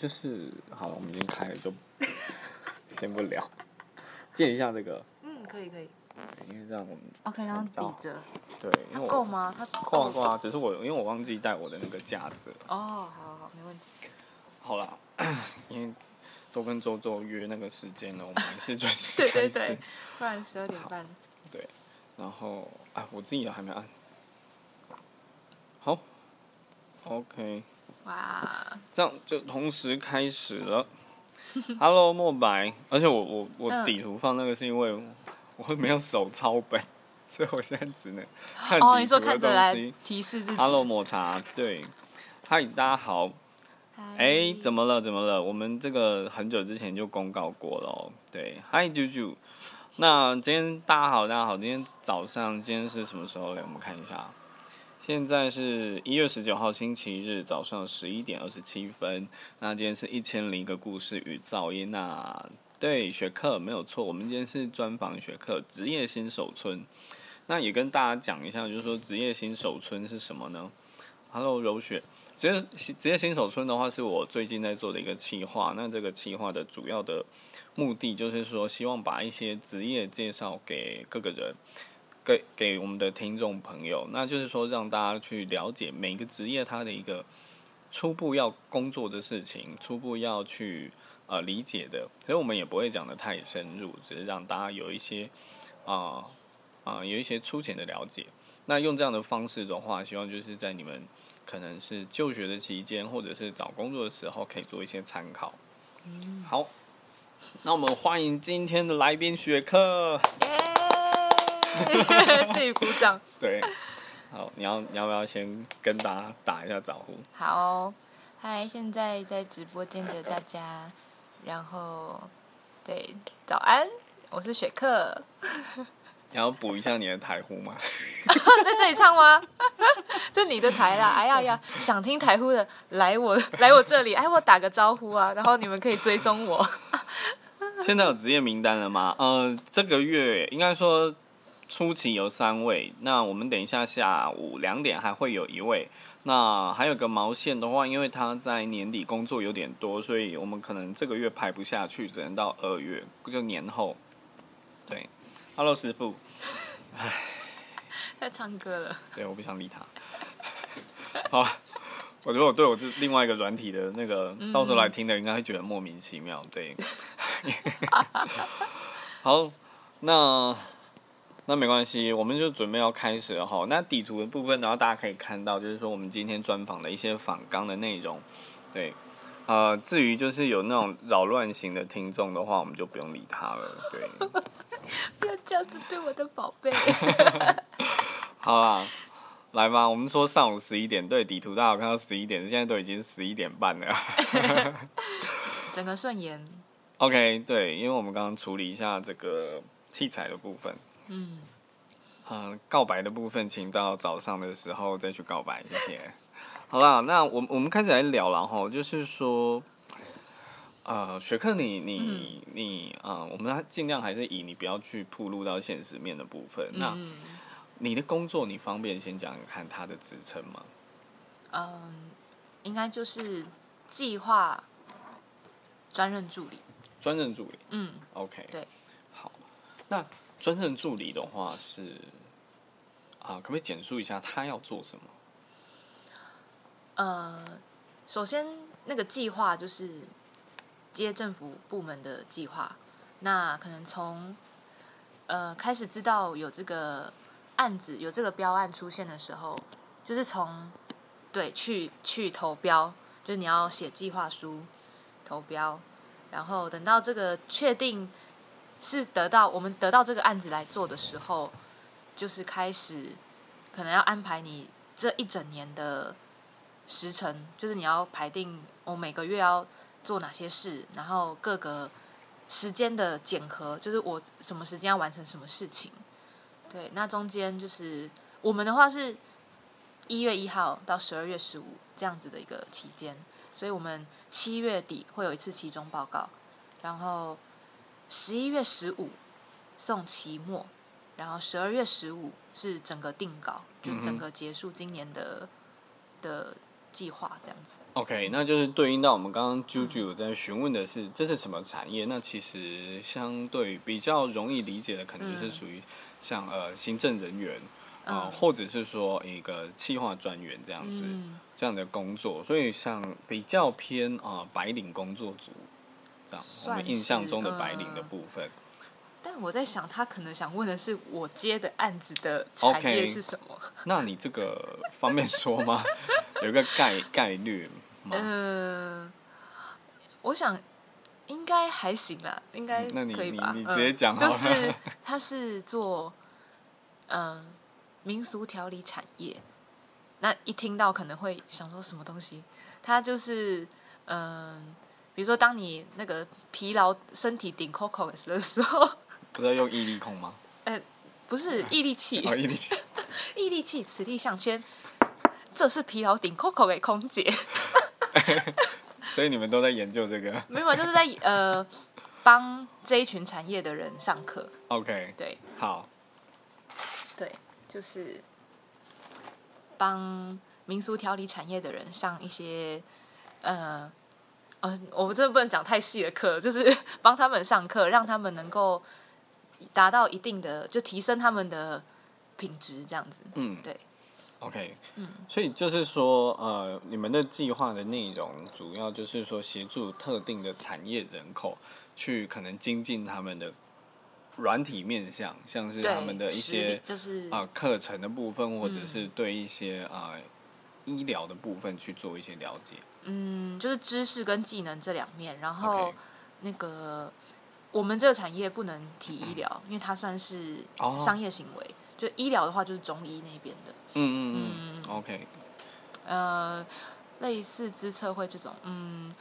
就是好了，我们已经开了，就 先不聊，借一下这个，嗯，可以可以。因为这样我们 OK，然后抵着。对，因为我够吗？它够啊够啊，只是我因为我忘记带我的那个架子了。哦，好好好，没问题。好啦，因为都跟周周约那个时间了，我们还是准 时对开始。对对，不然十二点半。对，然后啊，我自己也还没按。好，OK，哇，这样就同时开始了。Hello，墨白，而且我我我嗯底图放那个是因为我没有手抄本，所以我现在只能看哦，你说看着来。提示自己。Hello，抹茶，对，嗨，大家好。哎，怎么了？怎么了？我们这个很久之前就公告过了哦。对，嗨，啾啾。那今天大家好，大家好。今天早上，今天是什么时候嘞？我们看一下，现在是一月十九号星期日早上十一点二十七分。那今天是一千零一个故事与噪音。那对学课没有错，我们今天是专访学课职业新手村。那也跟大家讲一下，就是说职业新手村是什么呢？Hello，柔雪。职业职业新手村的话，是我最近在做的一个企划。那这个企划的主要的目的就是说，希望把一些职业介绍给各个人，给给我们的听众朋友。那就是说，让大家去了解每个职业它的一个初步要工作的事情，初步要去呃理解的。所以我们也不会讲的太深入，只是让大家有一些啊啊、有一些粗浅的了解。那用这样的方式的话，希望就是在你们可能是就学的期间，或者是找工作的时候，可以做一些参考。好，那我们欢迎今天的来宾学课。耶！自己鼓掌。对，好，你要你要不要先跟大家打一下招呼？好，嗨，现在在直播间的大家，然后对，早安，我是雪克，你要补一下你的台呼吗？在这里唱吗？这你的台啦！哎呀呀，想听台呼的来我来我这里，哎，我打个招呼啊，然后你们可以追踪我。现在有职业名单了吗？呃，这个月应该说初期有三位，那我们等一下下午两点还会有一位。那还有个毛线的话，因为他在年底工作有点多，所以我们可能这个月排不下去，只能到二月，就年后。对，Hello 师傅，在唱歌了，对，我不想理他。好，我觉得我对我这另外一个软体的那个，到时候来听的应该会觉得莫名其妙。对，好，那那没关系，我们就准备要开始了哈。那底图的部分，然后大家可以看到，就是说我们今天专访的一些访纲的内容。对，呃，至于就是有那种扰乱型的听众的话，我们就不用理他了。对。不要这样子对我的宝贝。好啦，来吧，我们说上午十一点，对，底图大家有看到十一点，现在都已经十一点半了。整个顺延，OK，对，因为我们刚刚处理一下这个器材的部分，嗯，呃、告白的部分，请到早上的时候再去告白，谢谢。好啦，那我我们开始来聊了哈，就是说，呃，学克你你你啊、呃我们尽量还是以你不要去铺露到现实面的部分。那嗯你的工作，你方便先讲讲看他的职称吗？嗯，应该就是计划专任助理。专任助理嗯，，OK，对，好，那专任助理的话是啊，可不可以简述一下他要做什么？呃，首先那个计划就是接政府部门的计划，那可能从呃开始知道有这个案子有这个标案出现的时候，就是从对去去投标，就是你要写计划书投标，然后等到这个确定是得到我们得到这个案子来做的时候，就是开始可能要安排你这一整年的时程，就是你要排定我每个月要做哪些事，然后各个时间的检核，就是我什么时间要完成什么事情。对，那中间就是我们的话是一月一号到十二月十五这样子的一个期间，所以我们七月底会有一次期中报告，然后十一月十五送期末，然后十二月十五是整个定稿，就是整个结束今年的的计划这样子。OK，那就是对应到我们刚刚 Juju 在询问的是这是什么产业？那其实相对比较容易理解的，可能就是属于像呃行政人员啊、或者是说一个企划专员这样子、嗯，这样的工作，所以像比较偏啊、呃白领工作族这样，我算们印象中的白领的嗯部分。但我在想，他可能想问的是我接的案子的产业是什么？那你这个方便说吗？有一个概概率吗？嗯、我想应该还行啦，应该可以吧？你直接讲就是 他是做嗯、民俗调理产业，那一听到可能会想说什么东西？他就是嗯、比如说当你那个疲劳、身体顶 Coco 的时候，不是要用毅力控吗？不是毅力器，哦，毅力器。毅力器磁力项圈，这是疲劳顶 Coco 给空姐。所以你们都在研究这个。没有，就是在呃帮这一群产业的人上课。OK，对好，对，就是帮民俗调理产业的人上一些呃呃，我真的不能讲太细的课，就是 帮他们上课，让他们能够达到一定的，就提升他们的品质，这样子。嗯，对，OK，嗯，所以就是说，呃，你们的计划的内容主要就是说协助特定的产业人口去可能精进他们的软体面向，像是，他们的一些就是啊、课程的部分，或者嗯是对一些啊、医疗的部分去做一些了解。嗯，就是知识跟技能这两面，然后 OK 那个我们这个产业不能提医疗，因为它算是哦。商业行为。就医疗的话，就是中医那边的，嗯嗯嗯，OK，呃，类似资策会这种，嗯，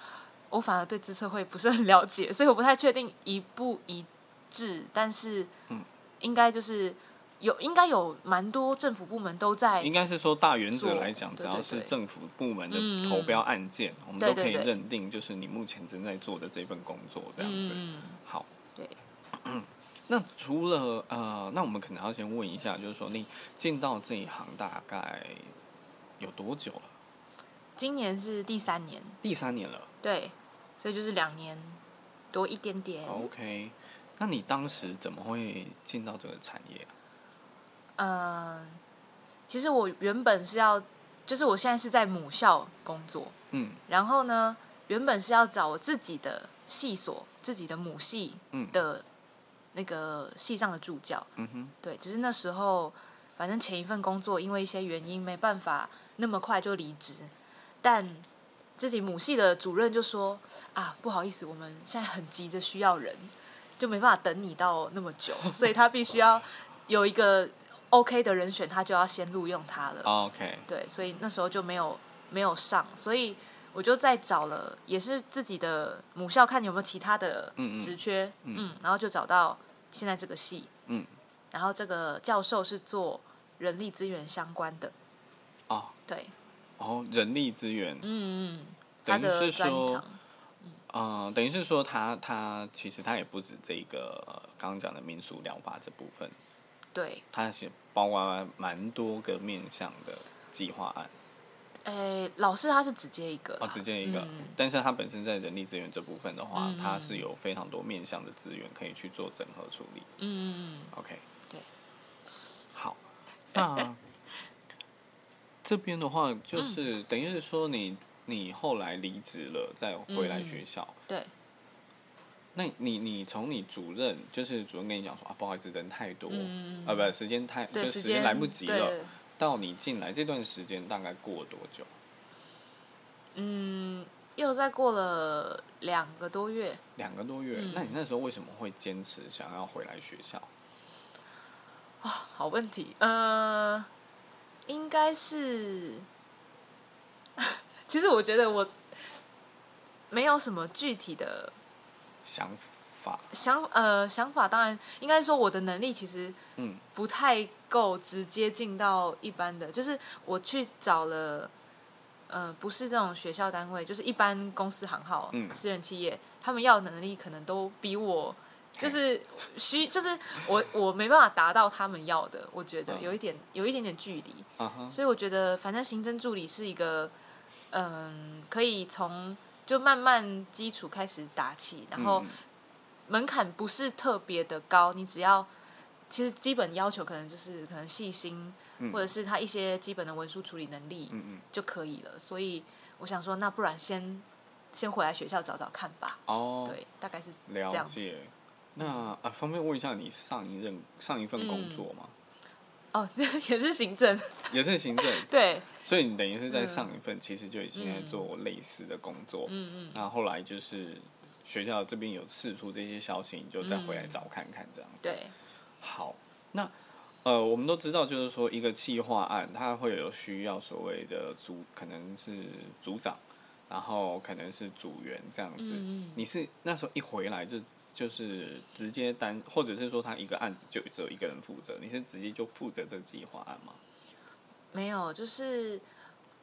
我反而对资策会不是很了解，所以我不太确定一不一致，但是嗯。应该就是有，应该有蛮多政府部门都在应该是说大原则来讲，只要是政府部门的投标案件，我们都可以认定就是你目前正在做的这份工作这样子。嗯，好，对。那除了呃，那我们可能要先问一下，就是说你进到这一行大概有多久了？今年是第三年，第三年了。对，所以就是两年多一点点。OK，那你当时怎么会进到这个产业啊？嗯，其实我原本是要，就是我现在是在母校工作，嗯。然后呢，原本是要找我自己的系所、自己的母系嗯。的那个系上的助教。嗯哼，对，只是那时候反正前一份工作因为一些原因没办法那么快就离职，但自己母系的主任就说啊，不好意思，我们现在很急着需要人，就没办法等你到那么久，所以他必须要 有一个 OK 的人选，他就要先录用他了。OK，对，所以那时候就没有没有上，所以我就再找了，也是自己的母校看有没有其他的嗯嗯。职缺，嗯。然后就找到现在这个系，嗯，然后这个教授是做人力资源相关的，哦。对，哦，人力资源，嗯嗯，他的专长，呃，等于是说他他其实他也不止这个呃刚刚讲的民俗疗法这部分，对，它是包括蛮多个面向的计划案。诶，老师他是只接一个啦，哦，只接一个，嗯。但是他本身在人力资源这部分的话，嗯它是有非常多面向的资源可以去做整合处理。嗯嗯嗯，OK，对，好，那 这边的话就是、等于是说你你后来离职了，再回来学校。对，那你你从你主任就是主任跟你讲说啊，不好意思，人太多，嗯啊，不，时间太，就时时间来不及了。到你进来这段时间大概过多久？嗯，又再过了两个多月，两个多月。嗯那你那时候为什么会坚持想要回来学校？好问题，呃，应该是，其实我觉得我没有什么具体的想法？想呃想法，当然应该说我的能力其实嗯。不太够直接进到一般的，就是我去找了。呃，不是这种学校单位，就是一般公司行号、嗯。私人企业，他们要的能力可能都比我，就是需，就是我我没办法达到他们要的，我觉得嗯。有一点有一点点距离，所以我觉得反正行政助理是一个嗯，可以从就慢慢基础开始打起，然后门槛不是特别的高，你只要其实基本要求可能就是可能细心，或者是他一些基本的文书处理能力就可以了。所以我想说，那不然先先回来学校找找看吧。哦，对，大概是这样子。那啊，方便问一下你上一任上一份工作吗？哦，也是行政，也是行政，对。所以你等于是在上一份其实就已经在做类似的工作，嗯嗯。那后来就是学校这边有释出这些消息，你就再回来找看看这样子。对。好，那呃，我们都知道，就是说一个企划案，它会有需要所谓的组，可能是组长，然后可能是组员这样子。你是那时候一回来就。就是直接单，或者是说他一个案子就只有一个人负责，你是直接就负责这个计划案吗？没有，就是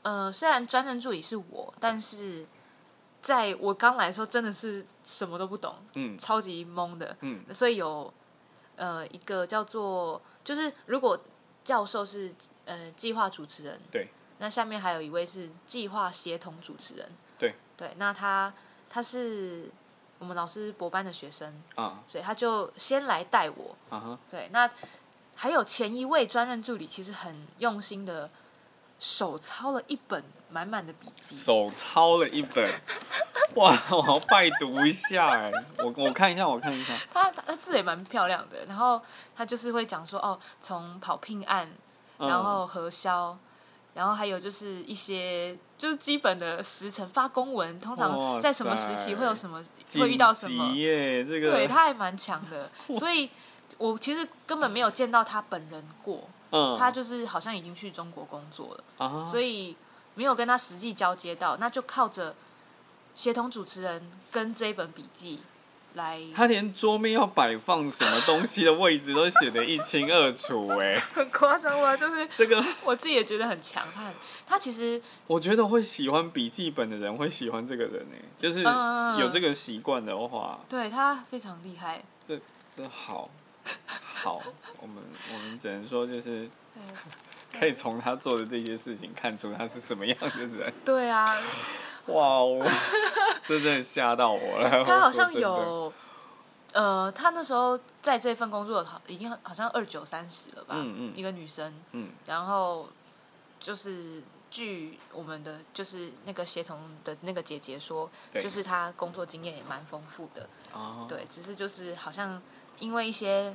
呃，虽然专任助理是我，但是在我刚来的时候真的是什么都不懂，嗯，超级懵的，嗯，所以有呃一个叫做，就是如果教授是呃计划主持人，对，那下面还有一位是计划协同主持人，对，对，那他他是。我们老师博班的学生，啊，所以他就先来带我，啊对，那还有前一位专任助理，其实很用心的手抄了一本满满的笔记，手抄了一本，哇，我要拜读一下哎，我我看一下，我看一下，他他字也蛮漂亮的，然后他就是会讲说，哦，从跑聘案，然后核销。然后还有就是一些就是基本的时辰发公文，通常在什么时期会有什么会遇到什么？这个对他还蛮强的，所以我其实根本没有见到他本人过。嗯，他就是好像已经去中国工作了，所以没有跟他实际交接到，那就靠着协同主持人跟这一本笔记。来，他连桌面要摆放什么东西的位置都写得一清二楚，哎，很夸张吗？就是这个，我自己也觉得很强。他他其实，我觉得会喜欢笔记本的人会喜欢这个人，哎，就是有这个习惯的话，对他非常厉害。这这好，好，我们我们只能说就是 可以从他做的这些事情看出他是什么样的人。对啊。哇哦！真的吓到我了。他好像有，呃，他那时候在这份工作好已经好像二九三十了吧？嗯嗯。一个女生。嗯。然后就是据我们的就是那个协同的那个姐姐说，就是她工作经验也蛮丰富的。哦。对，只是就是好像因为一些。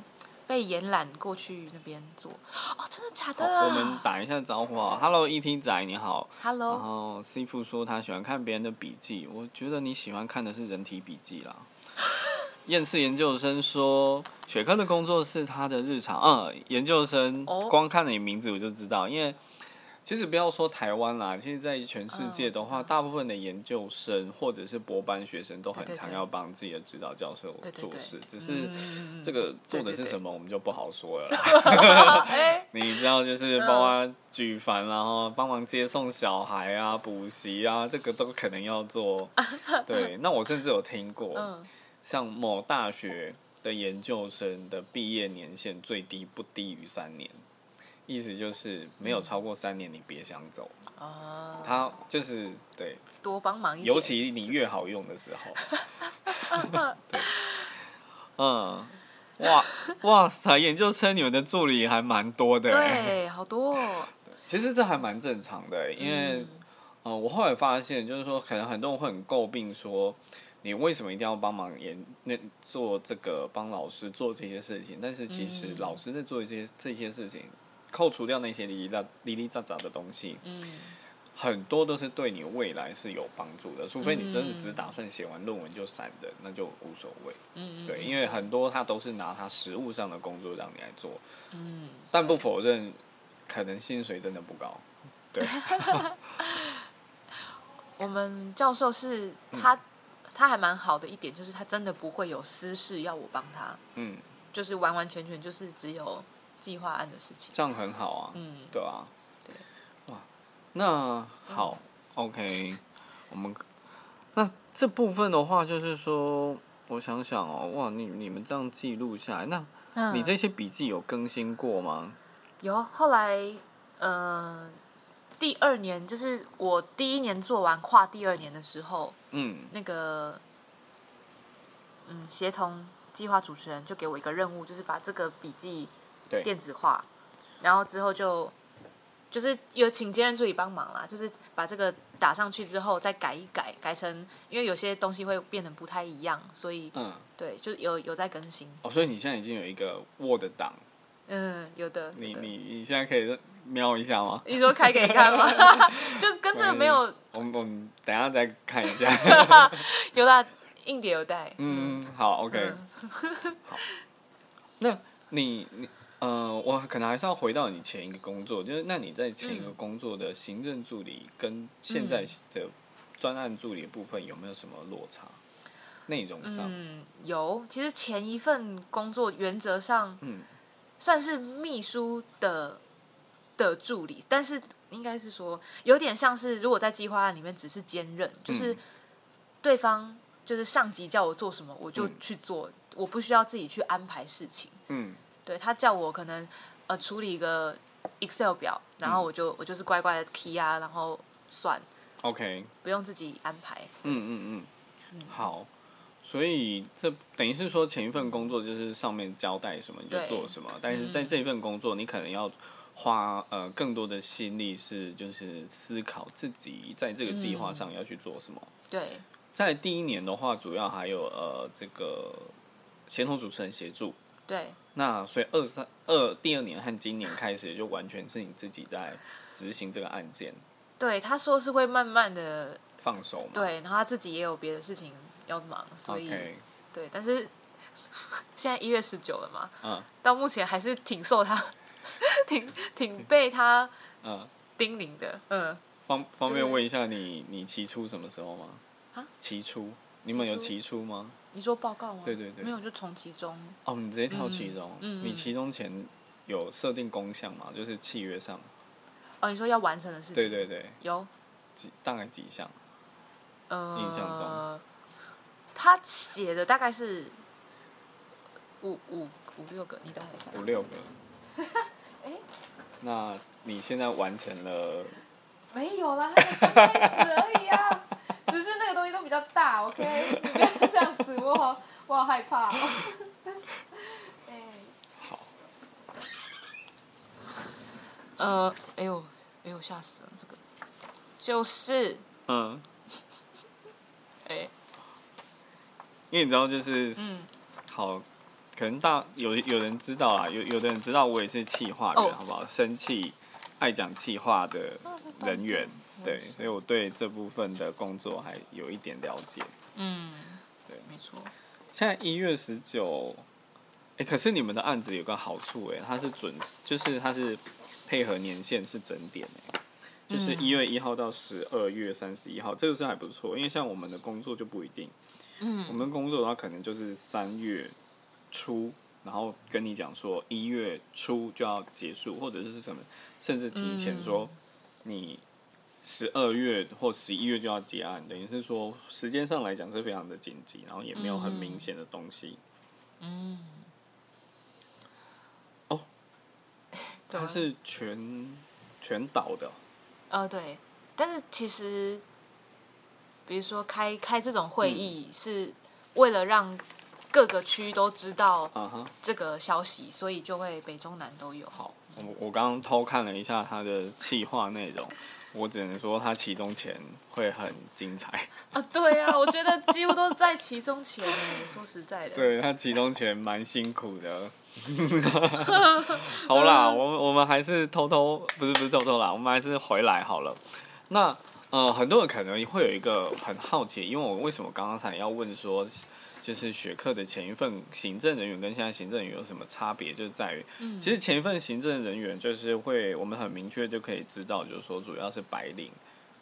被延揽过去那边做哦，真的假的？我们打一下招呼啊，Hello，E.T. 仔你好，Hello。然后 C 父说他喜欢看别人的笔记，我觉得你喜欢看的是人体笔记啦。厌世研究生说雪科的工作是他的日常，嗯，研究生光看你名字我就知道，因为。其实不要说台湾啦，其实，在全世界的话，大部分的研究生或者是博班学生都很常要帮自己的指导教授做事，只是这个做的是什么，我们就不好说了。你知道，就是帮忙举凡，然后帮忙接送小孩啊、补习啊，这个都可能要做。对，那我甚至有听过，像某大学的研究生的毕业年限最低不低于三年。意思就是没有超过三年，你别想走。哦，他就是对，多帮忙一点，尤其你越好用的时候。对，嗯，哇哇塞，研究生你们的助理还蛮多的，对，好多。其实这还蛮正常的，因为，呃，我后来发现，就是说，可能很多人会很诟病说，你为什么一定要帮忙研那做这个帮老师做这些事情？但是其实老师在做一些这些事情。扣除掉那些哩哩杂哩哩杂杂的东西，嗯，很多都是对你未来是有帮助的。除非你真的只打算写完论文就散人，那就无所谓。嗯对，因为很多他都是拿他实物上的工作让你来做。嗯。但不否认，可能薪水真的不高。对。我们教授是他，他还蛮好的一点，就是他真的不会有私事要我帮他。嗯。就是完完全全就是只有。计划案的事情，这样很好啊，嗯，对啊，对，哇，那好，OK，我们那这部分的话，就是说，我想想哦，哇，你你们这样记录下来，那你这些笔记有更新过吗？有，后来，呃，第二年就是我第一年做完跨第二年的时候，嗯。那个嗯协同计划主持人就给我一个任务，就是把这个笔记对。电子化，然后之后就就是有请兼任助理帮忙啦，就是把这个打上去之后再改一改，改成因为有些东西会变得不太一样，所以嗯，对，就有有在更新，哦，所以你现在已经有一个 Word 档，嗯，有的，你的。你你现在可以瞄一下吗？你说开给你看吗？就跟这个没有我们我们等一下再看一下。有啦，硬碟有带，嗯，好，OK，嗯。好。那你你呃，我可能还是要回到你前一个工作，就是那你在前一个嗯工作的行政助理跟现在的专案助理的部分有没有什么落差？内容上，嗯，有。其实前一份工作原则上嗯算是秘书的的助理，但是应该是说有点像是如果在计划案里面只是兼任，就是嗯对方就是上级叫我做什么我就嗯去做，我不需要自己去安排事情。嗯对他叫我可能呃处理一个 Excel 表，然后我就、我就是乖乖的 key 啊，然后算，，OK，不用自己安排。嗯嗯嗯，好。所以这等于是说前一份工作就是上面交代什么你就做什么，但是在这一份工作你可能要花呃更多的心力是就是思考自己在这个计划上要去做什么。对，在第一年的话，主要还有呃这个协同主持人协助。对，那所以二三二第二年和今年开始就完全是你自己在执行这个案件，对，他说是会慢慢的放手嘛。对，然后他自己也有别的事情要忙，所以对，但是 现在一月十九了嘛，嗯到目前还是挺受他，挺挺被他嗯，叮咛的，嗯，方方便问一下你你期初什么时候吗？啊？期初，你们有期初期初吗？你说报告吗？对对对没有就从其中，哦，你直接跳其中，嗯嗯你其中前有设定工项吗？就是契约上。哦，你说要完成的事情，对对对，有，几大概几项？呃，印象中他写的大概是五五五六个，你等我一下，五六个。哎那你现在完成了？没有啦，还刚开始而已啊，比较大，OK，你不要这样子，我好我好害怕、哦。哎。好，呃，哎呦，哎呦，吓死了，这个。就是，嗯，哎，因为你知道，就是、嗯，好，可能大有有人知道啦，有有的人知道我也是气话人，哦。好不好？生气爱讲气话的人员，对，所以我对这部分的工作还有一点了解。嗯，对。没错，现在一月十九，哎，可是你们的案子有个好处、哎，它是准，就是它是配合年限是整点、哎，就是嗯一月一号到十二月三十一号，这个是还不错，因为像我们的工作就不一定，嗯。我们工作的话可能就是三月初，然后跟你讲说一月初就要结束，或者是什么，甚至提前说你十二月或十一月就要结案，等于是说时间上来讲是非常的紧急，然后也没有很明显的东西。嗯，哦，它是全全岛的，呃，对，但是其实，比如说开开这种会议，是为了让各个区都知道。这个消息，所以就会北中南都有。好，我我刚刚偷看了一下它的企划内容，我只能说他其中前会很精彩。啊，对啊，我觉得几乎都在其中前诶。说实在的，对他其中前蛮辛苦的。好啦，我们我们还是偷偷，不是不是偷偷啦，我们还是回来好了。那呃，很多人可能会有一个很好奇，因为我为什么刚刚才要问说，就是学课的前一份行政人员跟现在行政人员有什么差别，就是在于，其实前一份行政人员就是会，我们很明确就可以知道，就是说主要是白领。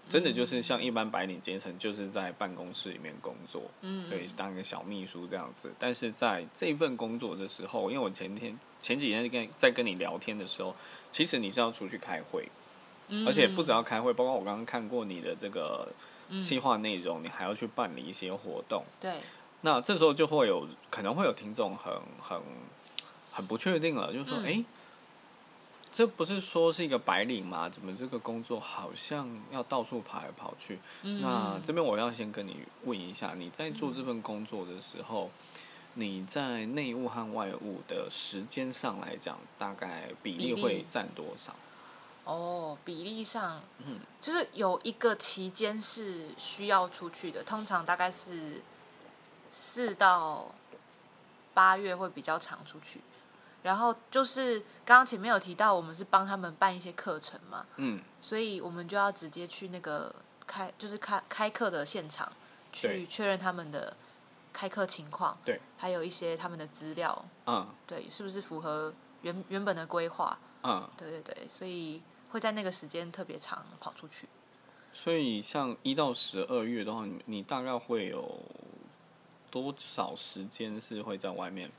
真的就是像一般白领阶层，就是在办公室里面工作，嗯，对，当一个小秘书这样子。但是在这份工作的时候，因为我前天前几天跟在跟你聊天的时候，其实你是要出去开会，嗯而且不只要开会，包括我刚刚看过你的这个计划内容，你还要去办理一些活动。对，那这时候就会有可能会有听众很很很不确定了，就是说，嗯哎、这不是说是一个白领吗？怎么这个工作好像要到处跑来跑去？那这边我要先跟你问一下，你在做这份工作的时候，你在内务和外务的时间上来讲，大概比例会占多少？哦，比例上，嗯，就是有一个期间是需要出去的，通常大概是四到八月会比较常出去。然后就是刚刚前面有提到，我们是帮他们办一些课程嘛，嗯，所以我们就要直接去那个开，就是开开课的现场去确认他们的开课情况，对，还有一些他们的资料，嗯，对，是不是符合原原本的规划，嗯，对对对，所以会在那个时间特别长跑出去。所以像一到十二月的话，你你大概会有多少时间是会在外面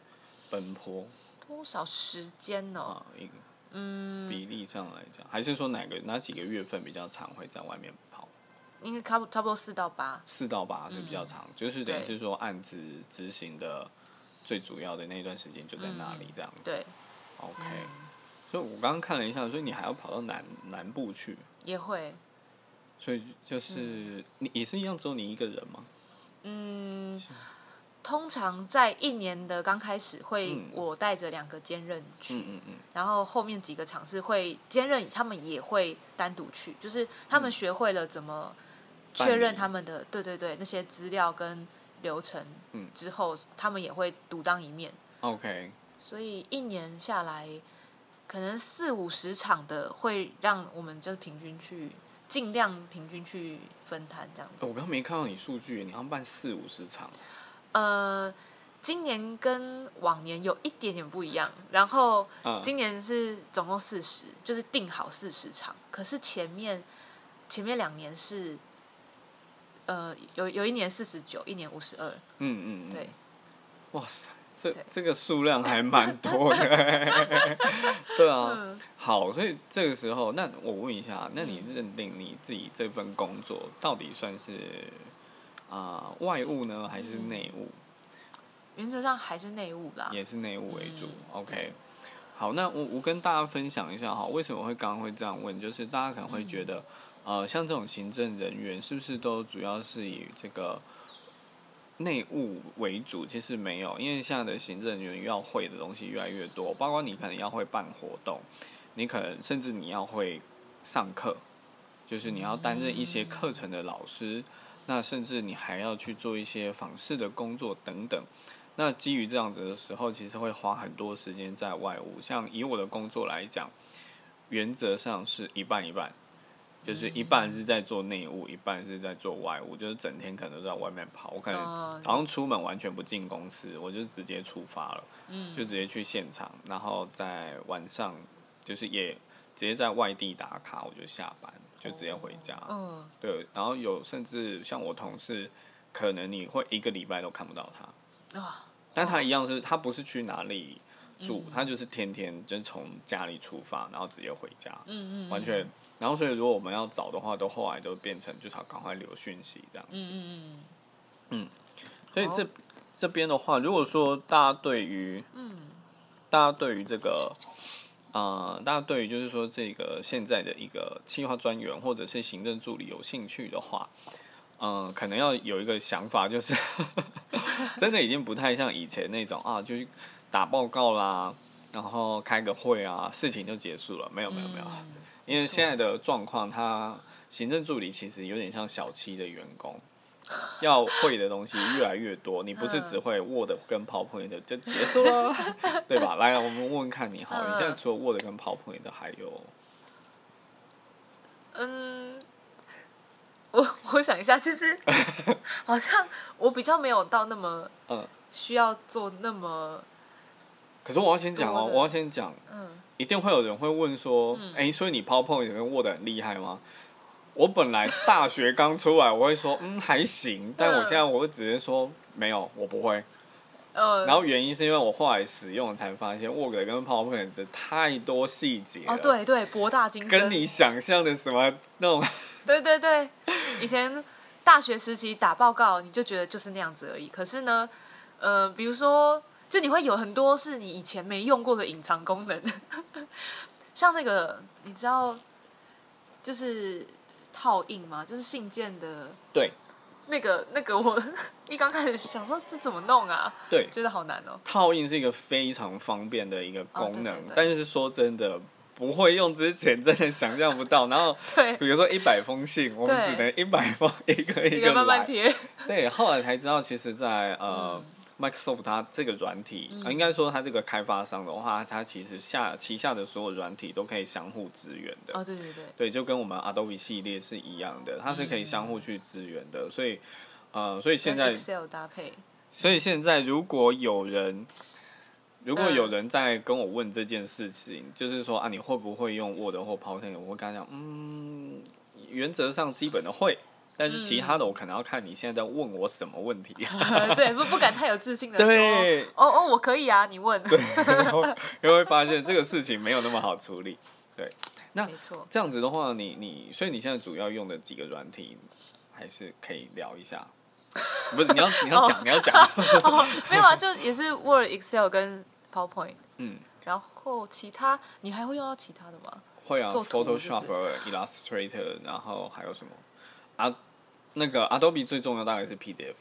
奔波？多少时间呢？嗯，比例上来讲，还是说哪个哪几个月份比较常会在外面跑？应该差不差不多四到八。四到八是比较长，就是等于是说案子执行的最主要的那段时间就在那里这样子。对，OK。所以我刚刚看了一下，所以你还要跑到南南部去？也会。所以就是你也是一样，只有你一个人吗？嗯。通常在一年的刚开始，会我带着两个兼任去，嗯嗯然后后面几个场次会兼任，他们也会单独去，就是他们学会了怎么确认他们的，对对对，那些资料跟流程之后，他们也会独当一面。OK，所以一年下来，可能四五十场的，会让我们就是平均去尽量平均去分摊这样子。我刚没看到你数据，你要办四五十场。呃，今年跟往年有一点点不一样，然后今年是总共四十，就是定好四十场。可是前面前面两年是，呃，有有一年四十九，一年五十二。嗯嗯，对。哇塞，这这个数量还蛮多的。对啊，好，所以这个时候，那我问一下，那你认定你自己这份工作到底算是？啊，外务呢还是内务？原则上还是内务啦，也是内务为主。OK，好，那我我跟大家分享一下哈，为什么会刚刚会这样问？就是大家可能会觉得，呃，像这种行政人员是不是都主要是以这个内务为主？其实没有，因为现在的行政人员要会的东西越来越多，包括你可能要会办活动，你可能甚至你要会上课，就是你要担任一些课程的老师。那甚至你还要去做一些访视的工作等等，那基于这样子的时候，其实会花很多时间在外务。像以我的工作来讲，原则上是一半一半，就是一半是在做内务，一半是在做外务，就是整天可能都在外面跑。我可能早上出门完全不进公司，我就直接出发了，就直接去现场，然后在晚上就是也直接在外地打卡，我就下班。就直接回家，嗯，对，然后有甚至像我同事，可能你会一个礼拜都看不到他，啊，但他一样是，他不是去哪里住，他就是天天就从家里出发，然后直接回家，嗯嗯，完全，然后所以如果我们要找的话，都后来都变成就是要赶快留讯息这样子，嗯嗯嗯，嗯，所以这这边的话，如果说大家对于，嗯，大家对于这个。啊，大家对于就是说这个现在的一个企划专员或者是行政助理有兴趣的话，嗯，可能要有一个想法，就是 真的已经不太像以前那种啊，就是打报告啦，然后开个会啊，事情就结束了。没有没有没有，因为现在的状况，他行政助理其实有点像小七的员工。要会的东西越来越多，你不是只会 Word 跟 PowerPoint 就结束了，对吧？来，我们问问看你好，你现在除了 Word 跟 PowerPoint 还有？嗯，我我想一下，其实 好像我比较没有到那么嗯需要做那么。可是我要先讲哦，我要先讲，嗯，一定会有人会问说，哎，所以你 PowerPoint 跟 Word 很厉害吗？我本来大学刚出来，我会说嗯还行，但我现在我会直接说没有，我不会。嗯。然后原因是因为我后来使用才发现，Word 跟 PowerPoint 太多细节哦，对对，博大精深。跟你想象的什么那种？对对对，以前大学时期打报告，你就觉得就是那样子而已。可是呢，呃，比如说，就你会有很多是你以前没用过的隐藏功能。像那个你知道，就是套印吗？就是信件的。对。那个那个，我 一刚开始想说这怎么弄啊？对，觉得好难哦。套印是一个非常方便的一个功能，但是说真的，不会用之前真的想象不到。然后，对，比如说一百封信，我们只能一百封一个一个慢慢贴。对，后来才知道，其实，在呃。Microsoft 它这个软体，应该说它这个开发商的话，它其实下旗下的所有软体都可以相互支援的。哦，对对对，对，就跟我们 Adobe 系列是一样的，它是可以相互去支援的。所以，呃，所以现在 Excel 搭配。所以现在如果有人，如果有人在跟我问这件事情，就是说啊，你会不会用 Word 或 PowerPoint？我跟他讲，嗯，原则上基本的会。但是其他的我可能要看你现在在问我什么问题。对，不不敢太有自信的说。哦哦，我可以啊，你问。对，然后你会发现这个事情没有那么好处理。对，那没错。这样子的话，你你所以你现在主要用的几个软体，还是可以聊一下。不是你要你要讲你要讲。没有啊，就也是 Word、Excel 跟 PowerPoint。嗯。然后其他你还会用到其他的吗？会啊，Photoshop、Illustrator，然后还有什么啊？那个 Adobe 最重要大概是 PDF，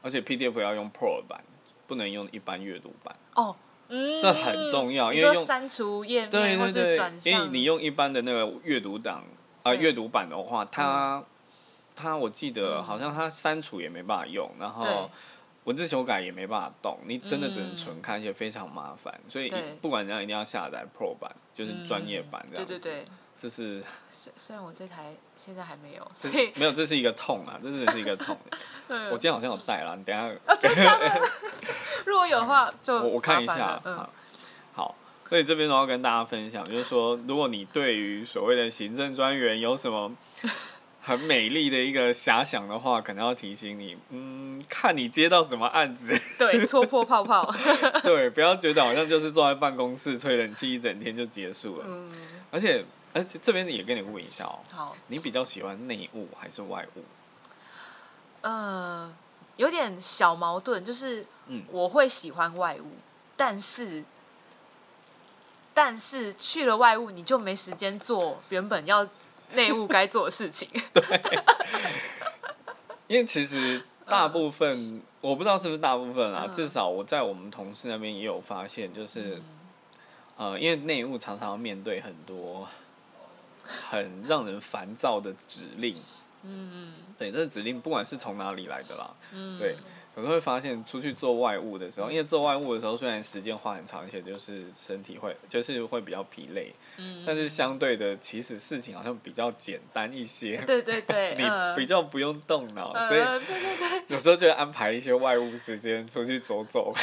而且 PDF 要用 Pro 版，不能用一般阅读版。哦，嗯，这很重要，因为用删除页面或是转因为你用一般的那个阅读档啊阅读版的话，它它我记得好像它删除也没办法用，然后文字修改也没办法动，你真的只能纯看，而且非常麻烦。所以不管怎样，一定要下载 Pro 版，就是专业版这样子。对对对。这是虽虽然我这台现在还没有，所以没有，这是一个痛啊，这是是一个痛。我今天好像有带了，你等下啊，真的？如果有的话，就我我看一下。嗯，好，所以这边我要跟大家分享，就是说，如果你对于所谓的行政专员有什么很美丽的一个遐想的话，可能要提醒你，嗯，看你接到什么案子，对，戳破泡泡，对，不要觉得好像就是坐在办公室吹冷气一整天就结束了，嗯，而且。而且这边也跟你问一下哦，好，你比较喜欢内务还是外务？呃，有点小矛盾，就是嗯，我会喜欢外务，但是但是去了外务，你就没时间做原本要内务该做的事情。对，因为其实大部分我不知道是不是大部分啊，至少我在我们同事那边也有发现，就是呃，因为内务常常要面对很多。很让人烦躁的指令，嗯，对，这个指令不管是从哪里来的啦，嗯，对，有时候会发现出去做外务的时候，因为做外务的时候虽然时间花很长，而且就是身体会就是会比较疲累，嗯，但是相对的，其实事情好像比较简单一些，对对对，你比较不用动脑，所以对对对，有时候就安排一些外务时间出去走走。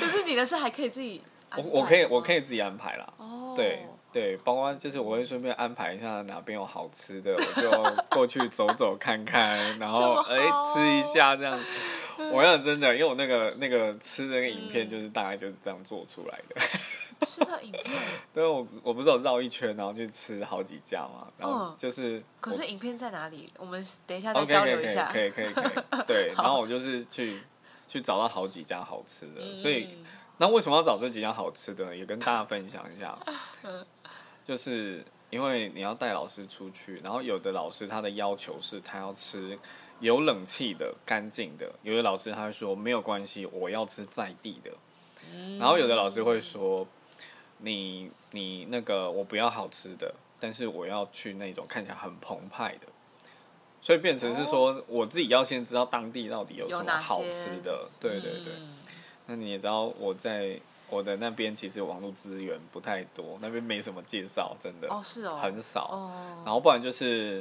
可是你的事还可以自己，我我可以我可以自己安排啦，哦，对。对，包括就是我会顺便安排一下哪边有好吃的，我就 过去走走看看，然后哎吃一下这样。我要真的，因为我那个那个吃的那个影片就是大概就是这样做出来的。吃的影片？对，我我不是有绕一圈，然后去吃好几家嘛，然后就是。可是影片在哪里？我们等一下再交流一下。可以可以可以。对，然后我就是去去找到好几家好吃的，所以那为什么要找这几家好吃的呢？也跟大家分享一下。就是因为你要带老师出去，然后有的老师他的要求是他要吃有冷气的、干净的；有的老师他会说没有关系，我要吃在地的。然后有的老师会说，你你那个我不要好吃的，但是我要去那种看起来很澎湃的。所以变成是说，我自己要先知道当地到底有什么好吃的。对对对。那你也知道我在。我的那边其实网络资源不太多，那边没什么介绍，真的哦是哦，很少。哦，然后不然就是，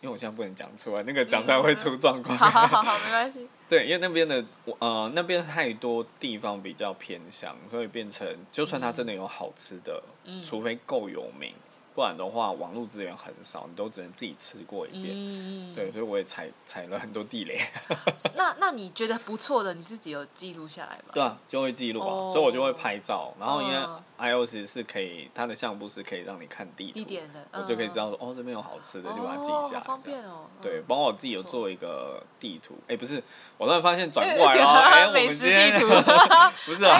因为我现在不能讲出来，那个讲出来会出状况。好好好，没关系。对，因为那边的呃那边太多地方比较偏乡，所以变成就算它真的有好吃的，嗯除非够有名。不然的话，网络资源很少，你都只能自己吃过一遍。对，所以我也踩踩了很多地雷。那那你觉得不错的，你自己有记录下来吗？对啊，就会记录啊，所以我就会拍照。然后因为 iOS 是可以，它的相簿是可以让你看地图，地点的，我就可以知道说哦这边有好吃的，就把它记下。方便哦。对，包括我自己有做一个地图。哎，不是，我突然发现转过来了，哎，美食地图。不是啊，